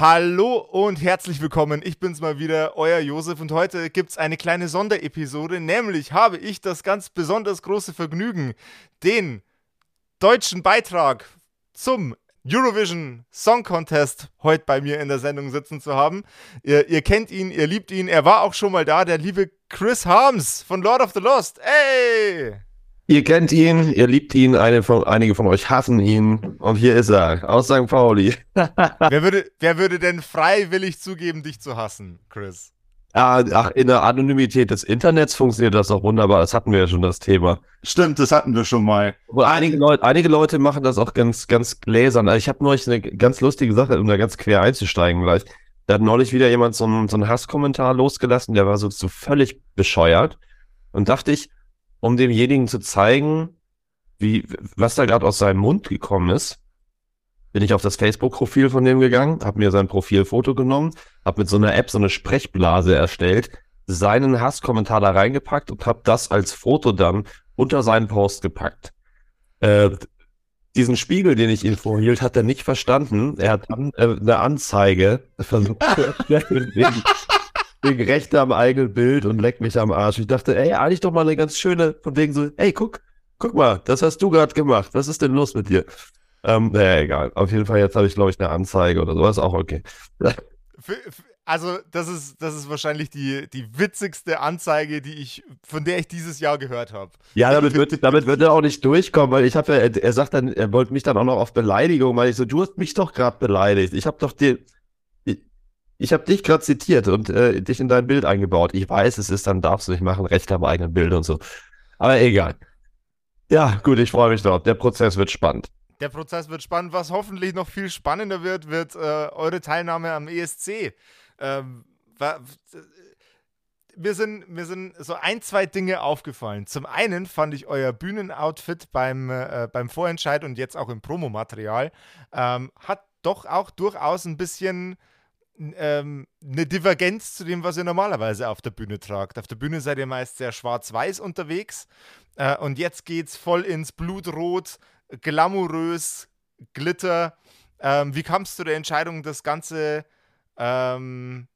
Hallo und herzlich willkommen. Ich bin's mal wieder, euer Josef und heute gibt's eine kleine Sonderepisode, nämlich habe ich das ganz besonders große Vergnügen, den deutschen Beitrag zum Eurovision Song Contest heute bei mir in der Sendung sitzen zu haben. Ihr, ihr, kennt ihn, ihr liebt ihn, er war auch schon mal da, der liebe Chris Harms von Lord of the Lost. Ey! Ihr kennt ihn, ihr liebt ihn, von, einige von euch hassen ihn. Und hier ist er, aus St. Pauli. wer, würde, wer würde denn freiwillig zugeben, dich zu hassen, Chris? Ah, ach, in der Anonymität des Internets funktioniert das auch wunderbar. Das hatten wir ja schon, das Thema. Stimmt, das hatten wir schon mal. Und einige Leute, einige Leute machen das auch ganz, ganz gläsern. Also ich habe neulich eine ganz lustige Sache, um da ganz quer einzusteigen gleich. Da hat neulich wieder jemand so einen, so einen Hasskommentar losgelassen, der war so, so völlig bescheuert. Und dachte ich, um demjenigen zu zeigen, wie, was da gerade aus seinem Mund gekommen ist, bin ich auf das Facebook-Profil von dem gegangen, habe mir sein Profilfoto genommen, habe mit so einer App so eine Sprechblase erstellt, seinen Hasskommentar da reingepackt und habe das als Foto dann unter seinen Post gepackt. Äh, diesen Spiegel, den ich ihm vorhielt, hat er nicht verstanden. Er hat dann äh, eine Anzeige versucht wegen Rechte am eigenen Bild und leck mich am Arsch. Ich dachte, ey, eigentlich doch mal eine ganz schöne, von wegen so, ey, guck, guck mal, das hast du gerade gemacht. Was ist denn los mit dir? Ähm, naja, egal. Auf jeden Fall, jetzt habe ich, glaube ich, eine Anzeige oder sowas, auch okay. Also, das ist, das ist wahrscheinlich die, die witzigste Anzeige, die ich, von der ich dieses Jahr gehört habe. Ja, damit wird, damit wird er auch nicht durchkommen, weil ich habe ja, er, sagt dann, er wollte mich dann auch noch auf Beleidigung, weil ich so, du hast mich doch gerade beleidigt. Ich habe doch dir, ich habe dich gerade zitiert und äh, dich in dein Bild eingebaut. Ich weiß, es ist, dann darfst du nicht machen, Recht am eigenen Bild und so. Aber egal. Ja, gut, ich freue mich drauf. Der Prozess wird spannend. Der Prozess wird spannend. Was hoffentlich noch viel spannender wird, wird äh, eure Teilnahme am ESC. Ähm, mir sind, mir sind so ein, zwei Dinge aufgefallen. Zum einen fand ich euer Bühnenoutfit beim, äh, beim Vorentscheid und jetzt auch im Promomaterial ähm, hat doch auch durchaus ein bisschen ähm, eine Divergenz zu dem, was ihr normalerweise auf der Bühne tragt. Auf der Bühne seid ihr meist sehr schwarz-weiß unterwegs äh, und jetzt geht's voll ins Blutrot, glamourös, Glitter. Ähm, wie kamst du der Entscheidung, das Ganze, ähm,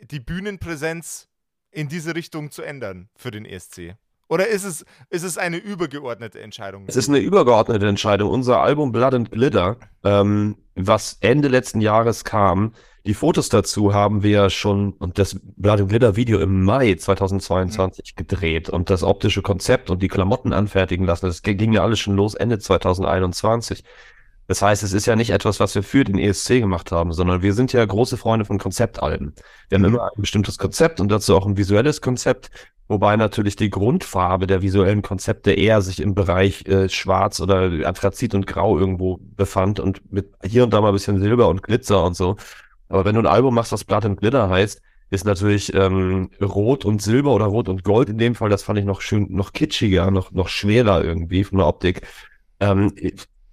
die Bühnenpräsenz in diese Richtung zu ändern für den ESC? Oder ist es, ist es eine übergeordnete Entscheidung? Es ist eine übergeordnete Entscheidung. Unser Album Blood and Glitter, ähm, was Ende letzten Jahres kam, die Fotos dazu haben wir schon und das Blood and Glitter Video im Mai 2022 mhm. gedreht und das optische Konzept und die Klamotten anfertigen lassen. Das ging ja alles schon los Ende 2021. Das heißt, es ist ja nicht etwas, was wir für den ESC gemacht haben, sondern wir sind ja große Freunde von Konzeptalben. Wir haben immer ein bestimmtes Konzept und dazu auch ein visuelles Konzept, wobei natürlich die Grundfarbe der visuellen Konzepte eher sich im Bereich äh, Schwarz oder Anthrazit und Grau irgendwo befand und mit hier und da mal ein bisschen Silber und Glitzer und so. Aber wenn du ein Album machst, das and Glitter heißt, ist natürlich ähm, Rot und Silber oder Rot und Gold in dem Fall, das fand ich noch schön, noch kitschiger, noch, noch schwerer irgendwie von der Optik, ähm,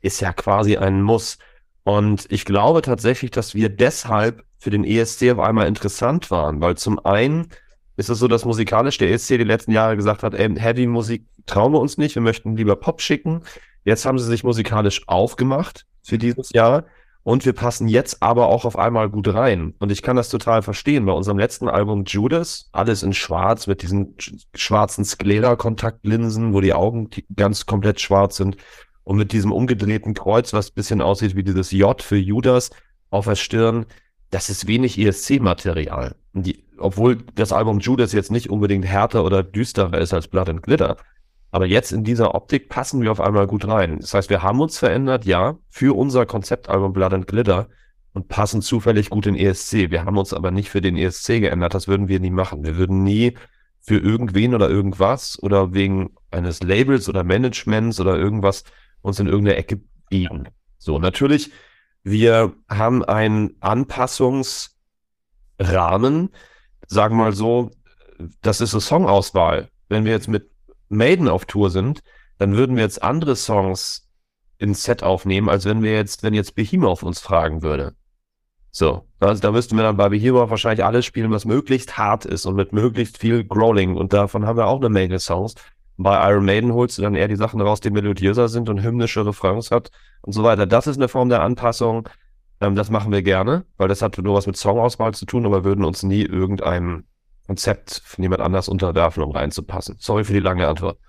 ist ja quasi ein Muss. Und ich glaube tatsächlich, dass wir deshalb für den ESC auf einmal interessant waren, weil zum einen ist es so, dass musikalisch der ESC die letzten Jahre gesagt hat, ey, Heavy Musik trauen wir uns nicht, wir möchten lieber Pop schicken. Jetzt haben sie sich musikalisch aufgemacht für dieses Jahr und wir passen jetzt aber auch auf einmal gut rein. Und ich kann das total verstehen. Bei unserem letzten Album Judas, alles in schwarz mit diesen schwarzen Sklera-Kontaktlinsen, wo die Augen ganz komplett schwarz sind. Und mit diesem umgedrehten Kreuz, was bisschen aussieht wie dieses J für Judas auf der Stirn. Das ist wenig ESC-Material. Obwohl das Album Judas jetzt nicht unbedingt härter oder düsterer ist als Blood and Glitter. Aber jetzt in dieser Optik passen wir auf einmal gut rein. Das heißt, wir haben uns verändert, ja, für unser Konzeptalbum Blood and Glitter und passen zufällig gut in ESC. Wir haben uns aber nicht für den ESC geändert. Das würden wir nie machen. Wir würden nie für irgendwen oder irgendwas oder wegen eines Labels oder Managements oder irgendwas uns in irgendeine Ecke biegen. So, natürlich, wir haben einen Anpassungsrahmen, sagen wir mal so, das ist eine Songauswahl. Wenn wir jetzt mit Maiden auf Tour sind, dann würden wir jetzt andere Songs ins Set aufnehmen, als wenn wir jetzt, wenn jetzt Behemoth uns fragen würde. So, also da müssten wir dann bei Behemoth wahrscheinlich alles spielen, was möglichst hart ist und mit möglichst viel Growling. Und davon haben wir auch eine Menge Songs. Bei Iron Maiden holst du dann eher die Sachen raus, die melodiöser sind und hymnische Refrains hat und so weiter. Das ist eine Form der Anpassung. Ähm, das machen wir gerne, weil das hat nur was mit Songauswahl zu tun, aber würden uns nie irgendeinem Konzept von jemand anders unterwerfen, um reinzupassen. Sorry für die lange Antwort.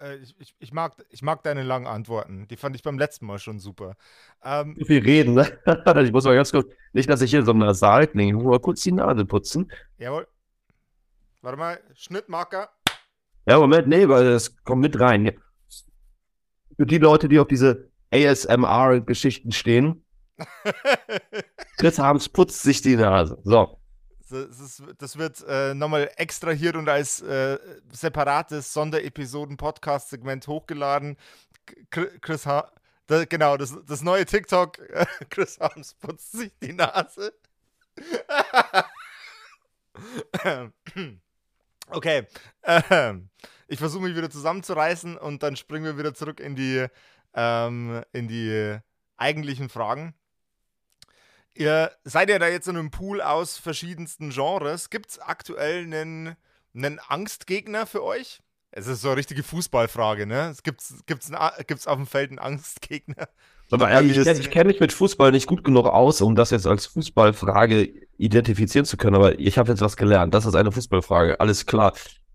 Äh, ich, ich, ich, mag, ich mag deine langen Antworten. Die fand ich beim letzten Mal schon super. Ähm, viel reden, ne? ich muss mal ganz kurz, nicht, dass ich hier so einem Saal klinge, ich muss mal kurz die Nase putzen. Jawohl. Warte mal, Schnittmarker. Ja, Moment, nee, weil das kommt mit rein. Für die Leute, die auf diese ASMR-Geschichten stehen, Chris Harms putzt sich die Nase. So. Das, ist, das wird äh, nochmal extrahiert und als äh, separates Sonderepisoden-Podcast-Segment hochgeladen. Chris ha da, genau, das, das neue TikTok. Chris Harms putzt sich die Nase. okay. Ähm, ich versuche mich wieder zusammenzureißen und dann springen wir wieder zurück in die, ähm, in die eigentlichen Fragen. Ihr seid ja da jetzt in einem Pool aus verschiedensten Genres. Gibt es aktuell einen, einen Angstgegner für euch? Es ist so eine richtige Fußballfrage, ne? Gibt es gibt's, gibt's auf dem Feld einen Angstgegner? Aber ehrlich, ich, ich kenne mich mit Fußball nicht gut genug aus, um das jetzt als Fußballfrage identifizieren zu können, aber ich habe jetzt was gelernt. Das ist eine Fußballfrage. Alles klar.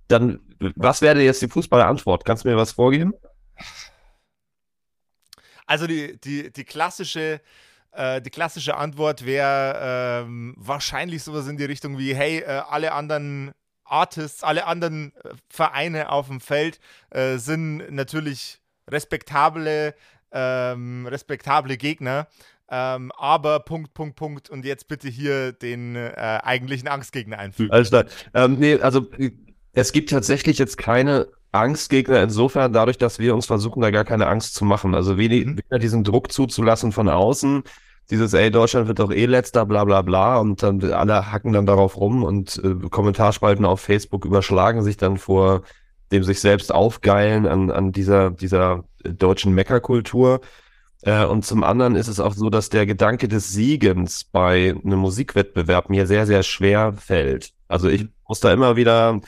Dann, was wäre jetzt die Fußballantwort? Kannst du mir was vorgeben? Also die, die, die klassische äh, die klassische Antwort wäre ähm, wahrscheinlich sowas in die Richtung wie, hey, äh, alle anderen Artists, alle anderen äh, Vereine auf dem Feld äh, sind natürlich respektable, ähm, respektable Gegner. Ähm, aber Punkt, Punkt, Punkt und jetzt bitte hier den äh, eigentlichen Angstgegner einfügen. Alles klar. Ähm, nee, also es gibt tatsächlich jetzt keine Angstgegner insofern dadurch, dass wir uns versuchen, da gar keine Angst zu machen. Also weniger, mhm. weniger diesen Druck zuzulassen von außen, dieses, ey, Deutschland wird doch eh letzter, bla bla bla. Und dann alle hacken dann darauf rum und äh, Kommentarspalten auf Facebook überschlagen sich dann vor dem sich selbst aufgeilen an, an dieser, dieser deutschen Meckerkultur. Äh, und zum anderen ist es auch so, dass der Gedanke des Siegens bei einem Musikwettbewerb mir sehr, sehr schwer fällt. Also ich muss da immer wieder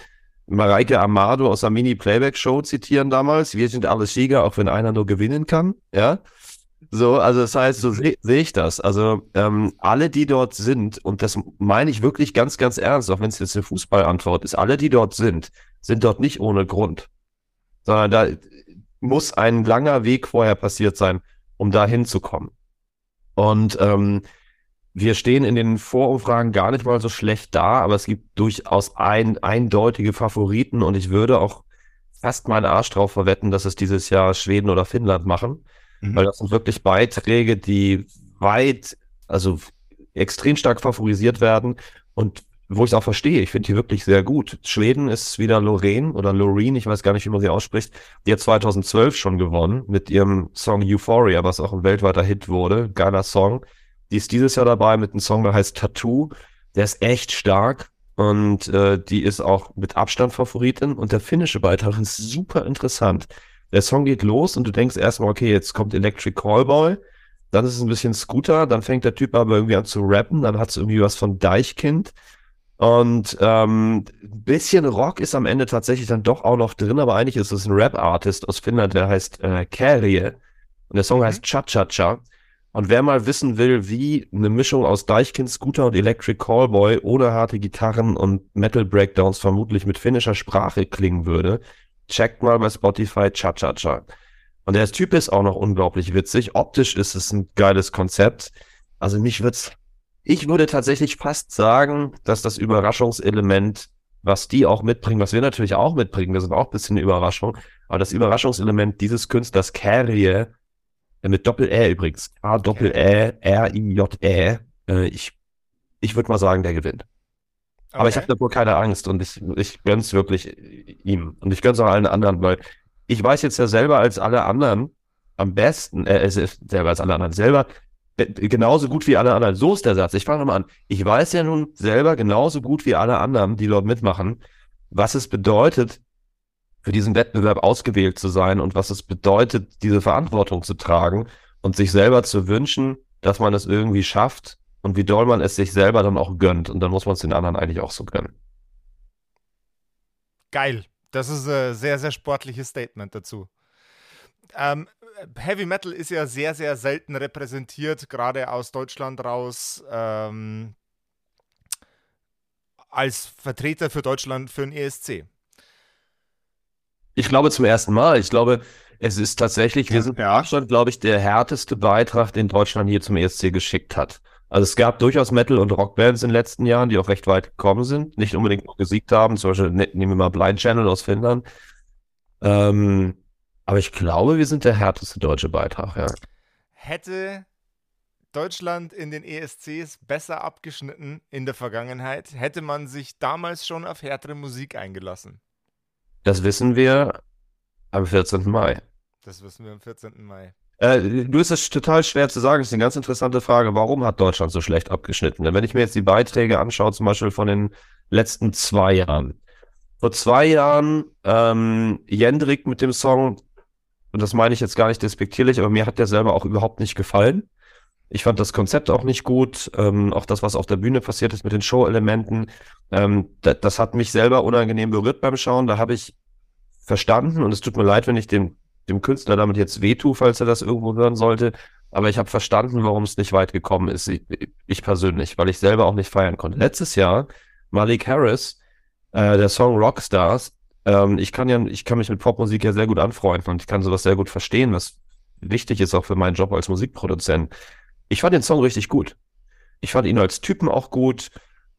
Mareike Amado aus der Mini-Playback-Show zitieren damals. Wir sind alle Sieger, auch wenn einer nur gewinnen kann. Ja. So, also das heißt, so sehe seh ich das. Also ähm, alle, die dort sind, und das meine ich wirklich ganz, ganz ernst, auch wenn es jetzt eine Fußballantwort ist, alle, die dort sind, sind dort nicht ohne Grund. Sondern da muss ein langer Weg vorher passiert sein, um da hinzukommen. Und ähm, wir stehen in den Vorumfragen gar nicht mal so schlecht da, aber es gibt durchaus ein, eindeutige Favoriten und ich würde auch fast meinen Arsch drauf verwetten, dass es dieses Jahr Schweden oder Finnland machen. Mhm. Weil das sind wirklich Beiträge, die weit, also extrem stark favorisiert werden und wo ich es auch verstehe. Ich finde die wirklich sehr gut. Schweden ist wieder Lorraine oder Loreen, ich weiß gar nicht, wie man sie ausspricht. Die hat 2012 schon gewonnen mit ihrem Song Euphoria, was auch ein weltweiter Hit wurde. Geiler Song. Die ist dieses Jahr dabei mit einem Song, der heißt Tattoo. Der ist echt stark und äh, die ist auch mit Abstand Favoritin. Und der finnische Beitrag ist super interessant. Der Song geht los und du denkst erstmal, okay, jetzt kommt Electric Callboy, dann ist es ein bisschen Scooter, dann fängt der Typ aber irgendwie an zu rappen, dann hat es irgendwie was von Deichkind. Und ähm, ein bisschen Rock ist am Ende tatsächlich dann doch auch noch drin, aber eigentlich ist es ein Rap-Artist aus Finnland, der heißt äh, Kärje. Und der Song mhm. heißt Cha-Cha-Cha. Und wer mal wissen will, wie eine Mischung aus Deichkind, Scooter und Electric Callboy ohne harte Gitarren und Metal Breakdowns vermutlich mit finnischer Sprache klingen würde, checkt mal bei Spotify Cha-Cha-Cha. Und der Typ ist auch noch unglaublich witzig. Optisch ist es ein geiles Konzept. Also mich wird's, ich würde tatsächlich fast sagen, dass das Überraschungselement, was die auch mitbringen, was wir natürlich auch mitbringen, wir sind auch ein bisschen eine Überraschung, aber das Überraschungselement dieses Künstlers Carrie, mit Doppel-Ä übrigens, A-Doppel-Ä-R-I-J-Ä, äh, ich, ich würde mal sagen, der gewinnt. Okay. Aber ich habe davor keine Angst und ich, ich gönn's wirklich ihm. Und ich gönn's auch allen anderen, weil ich weiß jetzt ja selber als alle anderen am besten, äh, es ist selber als alle anderen, selber äh, genauso gut wie alle anderen. So ist der Satz. Ich fange nochmal an. Ich weiß ja nun selber genauso gut wie alle anderen, die dort mitmachen, was es bedeutet, für diesen Wettbewerb ausgewählt zu sein und was es bedeutet, diese Verantwortung zu tragen und sich selber zu wünschen, dass man es irgendwie schafft und wie doll man es sich selber dann auch gönnt. Und dann muss man es den anderen eigentlich auch so gönnen. Geil. Das ist ein sehr, sehr sportliches Statement dazu. Ähm, Heavy Metal ist ja sehr, sehr selten repräsentiert, gerade aus Deutschland raus, ähm, als Vertreter für Deutschland für den ESC. Ich glaube zum ersten Mal. Ich glaube, es ist tatsächlich, wir sind ja. Deutschland, glaube ich, der härteste Beitrag, den Deutschland hier zum ESC geschickt hat. Also es gab durchaus Metal- und Rockbands in den letzten Jahren, die auch recht weit gekommen sind, nicht unbedingt noch gesiegt haben. Zum Beispiel ne, nehmen wir mal Blind Channel aus Finnland. Ähm, aber ich glaube, wir sind der härteste deutsche Beitrag, ja. Hätte Deutschland in den ESCs besser abgeschnitten in der Vergangenheit, hätte man sich damals schon auf härtere Musik eingelassen. Das wissen wir am 14. Mai. Das wissen wir am 14. Mai. Äh, du ist es total schwer zu sagen. Das ist eine ganz interessante Frage. Warum hat Deutschland so schlecht abgeschnitten? Wenn ich mir jetzt die Beiträge anschaue, zum Beispiel von den letzten zwei Jahren. Vor zwei Jahren ähm, Jendrik mit dem Song und das meine ich jetzt gar nicht despektierlich, aber mir hat der selber auch überhaupt nicht gefallen. Ich fand das Konzept auch nicht gut, ähm, auch das, was auf der Bühne passiert ist mit den Show-Elementen, ähm, das, das hat mich selber unangenehm berührt beim Schauen. Da habe ich verstanden und es tut mir leid, wenn ich dem, dem Künstler damit jetzt wehtue, falls er das irgendwo hören sollte. Aber ich habe verstanden, warum es nicht weit gekommen ist. Ich, ich, persönlich, weil ich selber auch nicht feiern konnte. Letztes Jahr, Malik Harris, äh, der Song Rockstars, ähm, ich kann ja, ich kann mich mit Popmusik ja sehr gut anfreunden und ich kann sowas sehr gut verstehen, was wichtig ist auch für meinen Job als Musikproduzent. Ich fand den Song richtig gut. Ich fand ihn als Typen auch gut.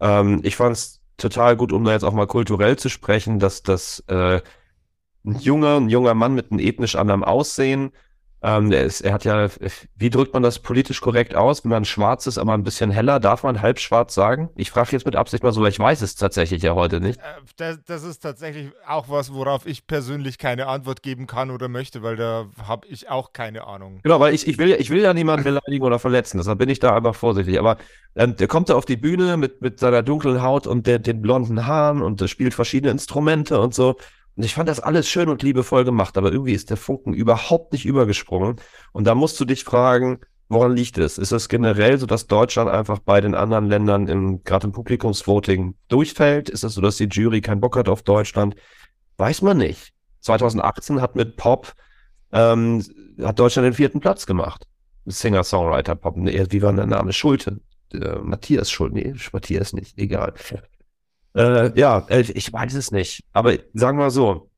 Ähm, ich fand es total gut, um da jetzt auch mal kulturell zu sprechen, dass das äh, ein junger, ein junger Mann mit einem ethnisch anderen Aussehen ähm, er, ist, er hat ja, wie drückt man das politisch korrekt aus? Wenn man schwarz ist, aber ein bisschen heller, darf man halb schwarz sagen? Ich frage jetzt mit Absicht mal so, weil ich weiß es tatsächlich ja heute nicht. Äh, das, das, ist tatsächlich auch was, worauf ich persönlich keine Antwort geben kann oder möchte, weil da habe ich auch keine Ahnung. Genau, weil ich, ich, will, ich will ja niemanden beleidigen oder verletzen, deshalb bin ich da einfach vorsichtig. Aber ähm, der kommt da auf die Bühne mit, mit seiner dunklen Haut und der, den blonden Haaren und spielt verschiedene Instrumente und so. Und ich fand das alles schön und liebevoll gemacht, aber irgendwie ist der Funken überhaupt nicht übergesprungen. Und da musst du dich fragen, woran liegt es? Ist es generell so, dass Deutschland einfach bei den anderen Ländern im, gerade im Publikumsvoting durchfällt? Ist es so, dass die Jury keinen Bock hat auf Deutschland? Weiß man nicht. 2018 hat mit Pop, ähm, hat Deutschland den vierten Platz gemacht. Singer-Songwriter-Pop. Wie war der Name? Schulte. Äh, Matthias Schulte. Nee, Matthias nicht. Egal. Äh, ja, äh, ich weiß es nicht. Aber sagen wir so,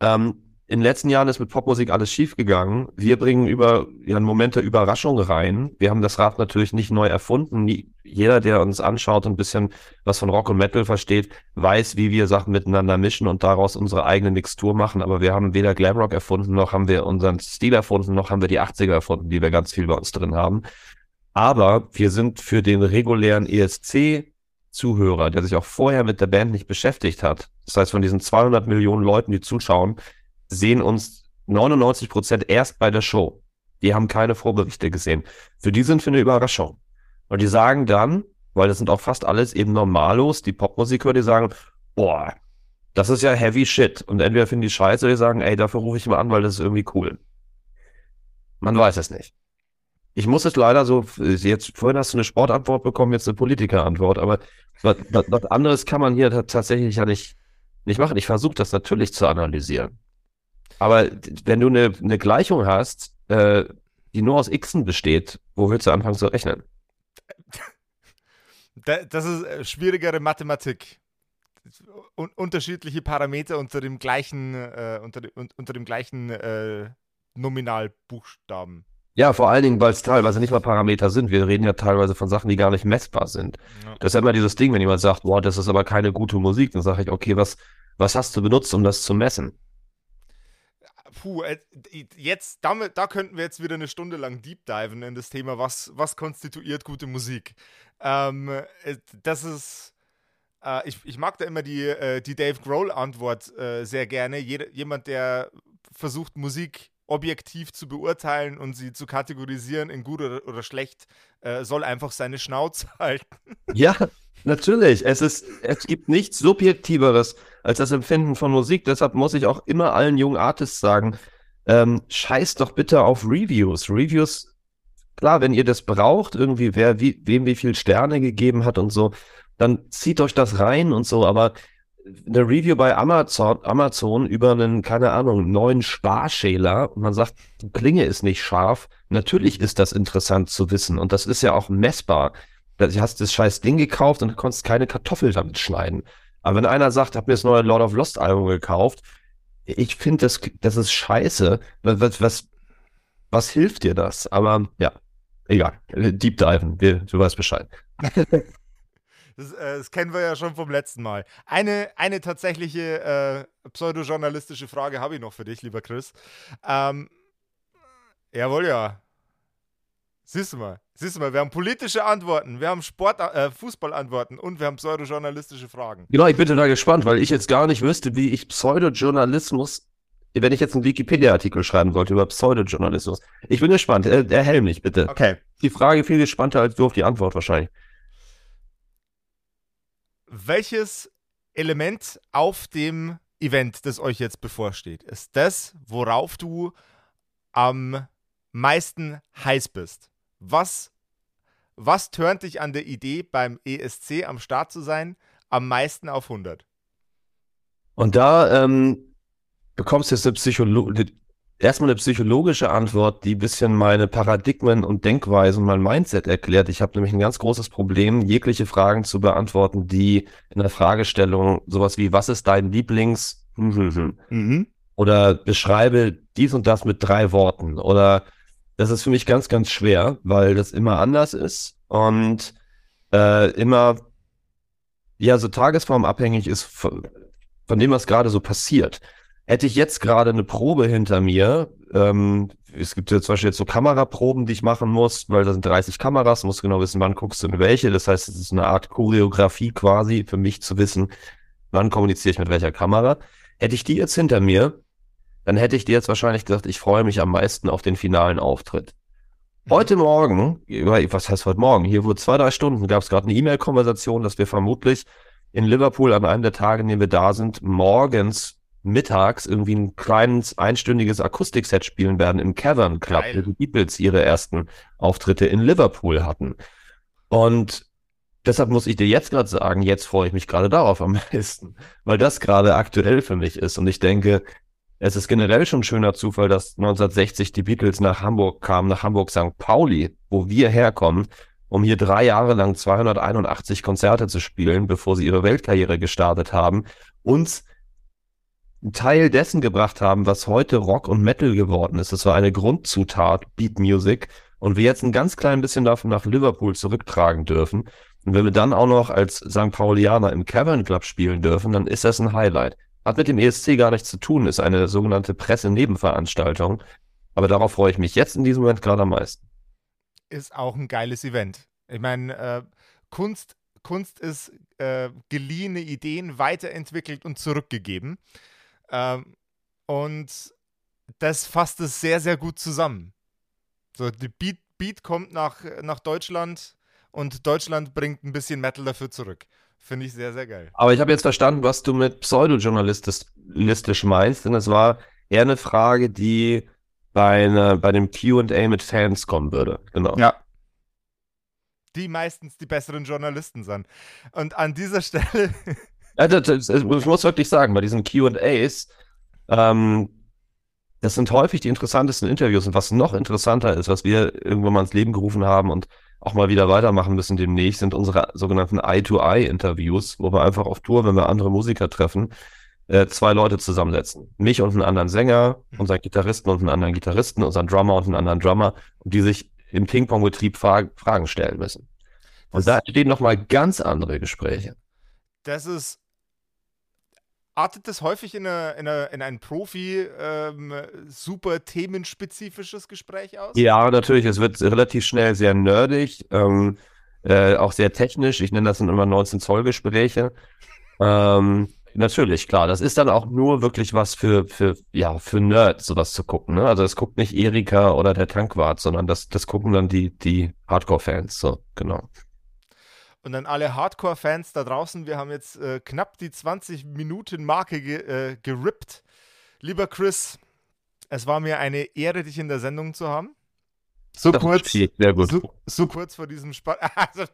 ähm, in den letzten Jahren ist mit Popmusik alles schiefgegangen. Wir bringen über ja, einen Moment der Überraschung rein. Wir haben das Rad natürlich nicht neu erfunden. Nie, jeder, der uns anschaut und ein bisschen was von Rock und Metal versteht, weiß, wie wir Sachen miteinander mischen und daraus unsere eigene Mixtur machen. Aber wir haben weder Glamrock erfunden, noch haben wir unseren Stil erfunden, noch haben wir die 80er erfunden, die wir ganz viel bei uns drin haben. Aber wir sind für den regulären ESC Zuhörer, der sich auch vorher mit der Band nicht beschäftigt hat, das heißt von diesen 200 Millionen Leuten, die zuschauen, sehen uns 99 Prozent erst bei der Show. Die haben keine Vorberichte gesehen. Für die sind wir eine Überraschung. Und die sagen dann, weil das sind auch fast alles eben Normalos, die Popmusiker, die sagen, boah, das ist ja heavy shit. Und entweder finden die scheiße oder die sagen, ey, dafür rufe ich mal an, weil das ist irgendwie cool. Man weiß es nicht ich muss es leider so, jetzt vorhin hast du eine Sportantwort bekommen, jetzt eine Politikerantwort, aber was, was anderes kann man hier tatsächlich ja nicht, nicht machen. Ich versuche das natürlich zu analysieren. Aber wenn du eine, eine Gleichung hast, äh, die nur aus Xen besteht, wo willst du anfangen zu rechnen? Das ist äh, schwierigere Mathematik. Un unterschiedliche Parameter unter dem gleichen, äh, unter, unter dem gleichen äh, Nominalbuchstaben. Ja, vor allen Dingen, weil es teilweise nicht mal Parameter sind. Wir reden ja teilweise von Sachen, die gar nicht messbar sind. Ja. Das ist ja immer dieses Ding, wenn jemand sagt, boah, das ist aber keine gute Musik, dann sage ich, okay, was, was hast du benutzt, um das zu messen? Puh, äh, jetzt, damit, da könnten wir jetzt wieder eine Stunde lang deep diven in das Thema, was, was konstituiert gute Musik. Ähm, äh, das ist, äh, ich, ich mag da immer die, äh, die Dave Grohl-Antwort äh, sehr gerne. Jeder, jemand, der versucht, Musik objektiv zu beurteilen und sie zu kategorisieren in gut oder, oder schlecht, äh, soll einfach seine Schnauze halten. Ja, natürlich. Es, ist, es gibt nichts Subjektiveres als das Empfinden von Musik. Deshalb muss ich auch immer allen jungen Artists sagen, ähm, scheiß doch bitte auf Reviews. Reviews, klar, wenn ihr das braucht, irgendwie, wer wie, wem wie viel Sterne gegeben hat und so, dann zieht euch das rein und so, aber eine Review bei Amazon, Amazon über einen, keine Ahnung, neuen Sparschäler und man sagt, die Klinge ist nicht scharf. Natürlich ist das interessant zu wissen und das ist ja auch messbar. Du hast das scheiß Ding gekauft und du konntest keine Kartoffel damit schneiden. Aber wenn einer sagt, hab mir das neue Lord of Lost Album gekauft, ich finde, das, das ist scheiße. Was, was, was hilft dir das? Aber ja, egal. Deep Diven, du weißt Bescheid. Das, äh, das, kennen wir ja schon vom letzten Mal. Eine, eine tatsächliche äh, pseudojournalistische Frage habe ich noch für dich, lieber Chris. Ähm, jawohl, ja. Siehst du mal, siehst du mal, wir haben politische Antworten, wir haben Sport, äh, Fußballantworten und wir haben pseudojournalistische Fragen. Genau, ich bin da gespannt, weil ich jetzt gar nicht wüsste, wie ich Pseudojournalismus, wenn ich jetzt einen Wikipedia-Artikel schreiben wollte über Pseudojournalismus. Ich bin gespannt, äh, erhell mich bitte. Okay. Die Frage viel gespannter als du auf die Antwort wahrscheinlich welches Element auf dem Event, das euch jetzt bevorsteht, ist das, worauf du am meisten heiß bist? Was, was turnt dich an der Idee, beim ESC am Start zu sein, am meisten auf 100? Und da ähm, bekommst du jetzt eine Psycholo erstmal eine psychologische Antwort, die ein bisschen meine Paradigmen und Denkweisen, mein Mindset erklärt. Ich habe nämlich ein ganz großes Problem, jegliche Fragen zu beantworten, die in der Fragestellung sowas wie, was ist dein Lieblings? Mhm. Oder beschreibe dies und das mit drei Worten. Oder das ist für mich ganz, ganz schwer, weil das immer anders ist und äh, immer ja so tagesformabhängig ist von, von dem, was gerade so passiert. Hätte ich jetzt gerade eine Probe hinter mir, ähm, es gibt ja zum Beispiel jetzt so Kameraproben, die ich machen muss, weil da sind 30 Kameras, muss genau wissen, wann guckst du in welche. Das heißt, es ist eine Art Choreografie quasi für mich zu wissen, wann kommuniziere ich mit welcher Kamera. Hätte ich die jetzt hinter mir, dann hätte ich dir jetzt wahrscheinlich gesagt, ich freue mich am meisten auf den finalen Auftritt. Mhm. Heute Morgen, was heißt heute Morgen? Hier wurde zwei, drei Stunden, gab es gerade eine E-Mail-Konversation, dass wir vermutlich in Liverpool an einem der Tage, in denen wir da sind, morgens mittags irgendwie ein kleines einstündiges Akustikset spielen werden im Cavern Club, wo die Beatles ihre ersten Auftritte in Liverpool hatten. Und deshalb muss ich dir jetzt gerade sagen, jetzt freue ich mich gerade darauf am meisten, weil das gerade aktuell für mich ist. Und ich denke, es ist generell schon ein schöner Zufall, dass 1960 die Beatles nach Hamburg kamen, nach Hamburg St. Pauli, wo wir herkommen, um hier drei Jahre lang 281 Konzerte zu spielen, bevor sie ihre Weltkarriere gestartet haben, uns einen Teil dessen gebracht haben, was heute Rock und Metal geworden ist. Das war eine Grundzutat, Beat Music. Und wir jetzt ein ganz klein bisschen davon nach Liverpool zurücktragen dürfen. Und wenn wir dann auch noch als St. Paulianer im Cavern Club spielen dürfen, dann ist das ein Highlight. Hat mit dem ESC gar nichts zu tun, ist eine sogenannte Presse-Nebenveranstaltung. Aber darauf freue ich mich jetzt in diesem Moment gerade am meisten. Ist auch ein geiles Event. Ich meine, äh, Kunst, Kunst ist äh, geliehene Ideen weiterentwickelt und zurückgegeben. Ähm, und das fasst es sehr, sehr gut zusammen. So, die Beat, Beat kommt nach, nach Deutschland und Deutschland bringt ein bisschen Metal dafür zurück. Finde ich sehr, sehr geil. Aber ich habe jetzt verstanden, was du mit pseudojournalistisch meinst, denn es war eher eine Frage, die bei, eine, bei dem QA mit Fans kommen würde. Genau. Ja. Die meistens die besseren Journalisten sind. Und an dieser Stelle Das, das, ich muss wirklich sagen, bei diesen QAs, ähm, das sind häufig die interessantesten Interviews. Und was noch interessanter ist, was wir irgendwann mal ins Leben gerufen haben und auch mal wieder weitermachen müssen demnächst, sind unsere sogenannten Eye-to-Eye-Interviews, wo wir einfach auf Tour, wenn wir andere Musiker treffen, äh, zwei Leute zusammensetzen. Mich und einen anderen Sänger, unseren Gitarristen und einen anderen Gitarristen, unseren Drummer und einen anderen Drummer, die sich im Ping-Pong-Betrieb Fragen stellen müssen. Und da entstehen nochmal ganz andere Gespräche. Das ist artet das häufig in, eine, in, eine, in ein Profi ähm, super themenspezifisches Gespräch aus? Ja, natürlich. Es wird relativ schnell sehr nerdig, ähm, äh, auch sehr technisch. Ich nenne das dann immer 19 Zoll Gespräche. Ähm, natürlich, klar. Das ist dann auch nur wirklich was für, für, ja, für Nerds, sowas zu gucken. Ne? Also es guckt nicht Erika oder der Tankwart, sondern das, das gucken dann die, die Hardcore-Fans. So, genau. Und dann alle Hardcore-Fans da draußen, wir haben jetzt äh, knapp die 20-Minuten-Marke ge äh, gerippt. Lieber Chris, es war mir eine Ehre, dich in der Sendung zu haben. So das kurz, sehr gut. So, so, kurz vor diesem Spaß. Also,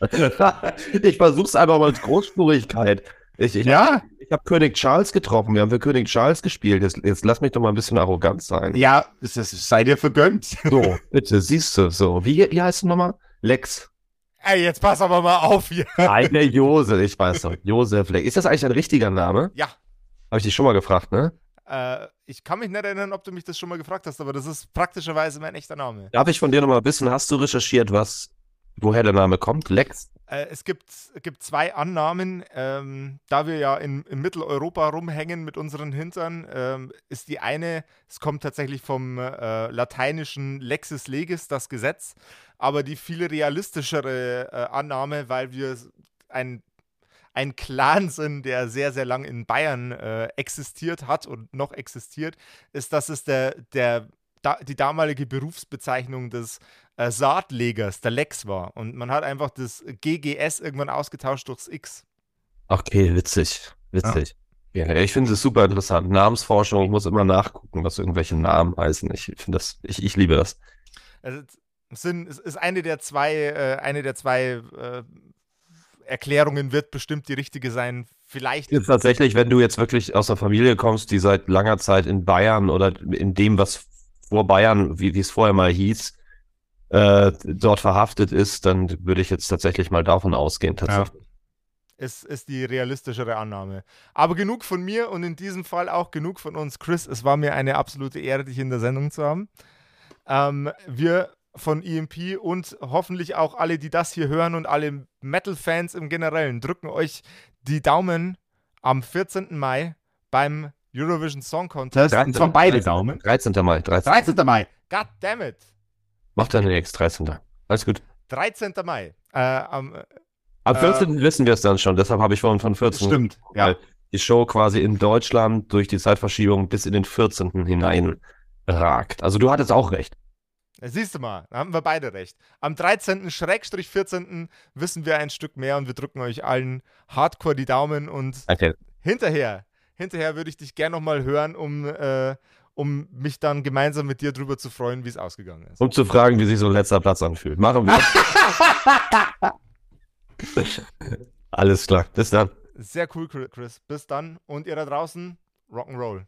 ich versuch's einfach mal mit Großspurigkeit. Ich, ich, Ja, ich habe König Charles getroffen. Wir haben für König Charles gespielt. Jetzt, jetzt lass mich doch mal ein bisschen arrogant sein. ja, es, es sei dir vergönnt. So, bitte, siehst du, so. Wie, wie heißt du nochmal? Lex. Ey, jetzt pass aber mal auf hier. Eine Josef, ich weiß doch. Josef Lex. Ist das eigentlich ein richtiger Name? Ja, Habe ich dich schon mal gefragt, ne? äh, ich kann mich nicht erinnern, ob du mich das schon mal gefragt hast, aber das ist praktischerweise mein echter Name. Darf ich von dir nochmal wissen, hast du recherchiert, was, woher der Name kommt? Lex? Äh, es gibt, gibt zwei Annahmen. Ähm, da wir ja in, in Mitteleuropa rumhängen mit unseren Hintern, ähm, ist die eine, es kommt tatsächlich vom äh, lateinischen Lexis Legis, das Gesetz, aber die viel realistischere äh, Annahme, weil wir ein, ein Clan sind, der sehr, sehr lang in Bayern äh, existiert hat und noch existiert, ist, dass es der, der, da, die damalige Berufsbezeichnung des äh, Saatlegers, der Lex war. Und man hat einfach das GGS irgendwann ausgetauscht durchs X. Okay, witzig. Witzig. Ja, ich finde es super interessant. Namensforschung, ich muss immer nachgucken, was irgendwelche Namen heißen. Ich finde das, ich, ich liebe das. Also, es sind, es ist eine der zwei, äh, eine der zwei äh, Erklärungen wird bestimmt die richtige sein. Vielleicht. Jetzt tatsächlich, wenn du jetzt wirklich aus einer Familie kommst, die seit langer Zeit in Bayern oder in dem, was vor Bayern, wie wie es vorher mal hieß, äh, dort verhaftet ist, dann würde ich jetzt tatsächlich mal davon ausgehen, tatsächlich. ist, ist die realistischere Annahme. Aber genug von mir und in diesem Fall auch genug von uns. Chris, es war mir eine absolute Ehre, dich in der Sendung zu haben. Ähm, wir von EMP und hoffentlich auch alle, die das hier hören und alle Metal-Fans im Generellen, drücken euch die Daumen am 14. Mai beim Eurovision Song Contest. Und zwar beide Daumen. 13. Mai, 13. 13. Mai. God damn it! Macht ja nichts, 13. Alles gut. 13. Mai. Äh, am, Ab Äh, 14. wissen wir es dann schon, deshalb habe ich vorhin von 14. Stimmt. Ja. Weil die Show quasi in Deutschland durch die Zeitverschiebung bis in den 14. hinein ragt. Also du hattest auch recht. Siehst du mal, da haben wir beide recht. Am 13. Schrägstrich 14. wissen wir ein Stück mehr und wir drücken euch allen hardcore die Daumen und Okay. hinterher, hinterher würde ich dich gerne nochmal hören, um, äh, um mich dann gemeinsam mit dir drüber zu freuen, wie es ausgegangen ist. Um zu fragen, wie sich so ein letzter Platz anfühlt. Machen wir. Alles klar. Bis dann. Sehr cool, Chris. Bis dann und ihr da draußen, Rock'n'Roll.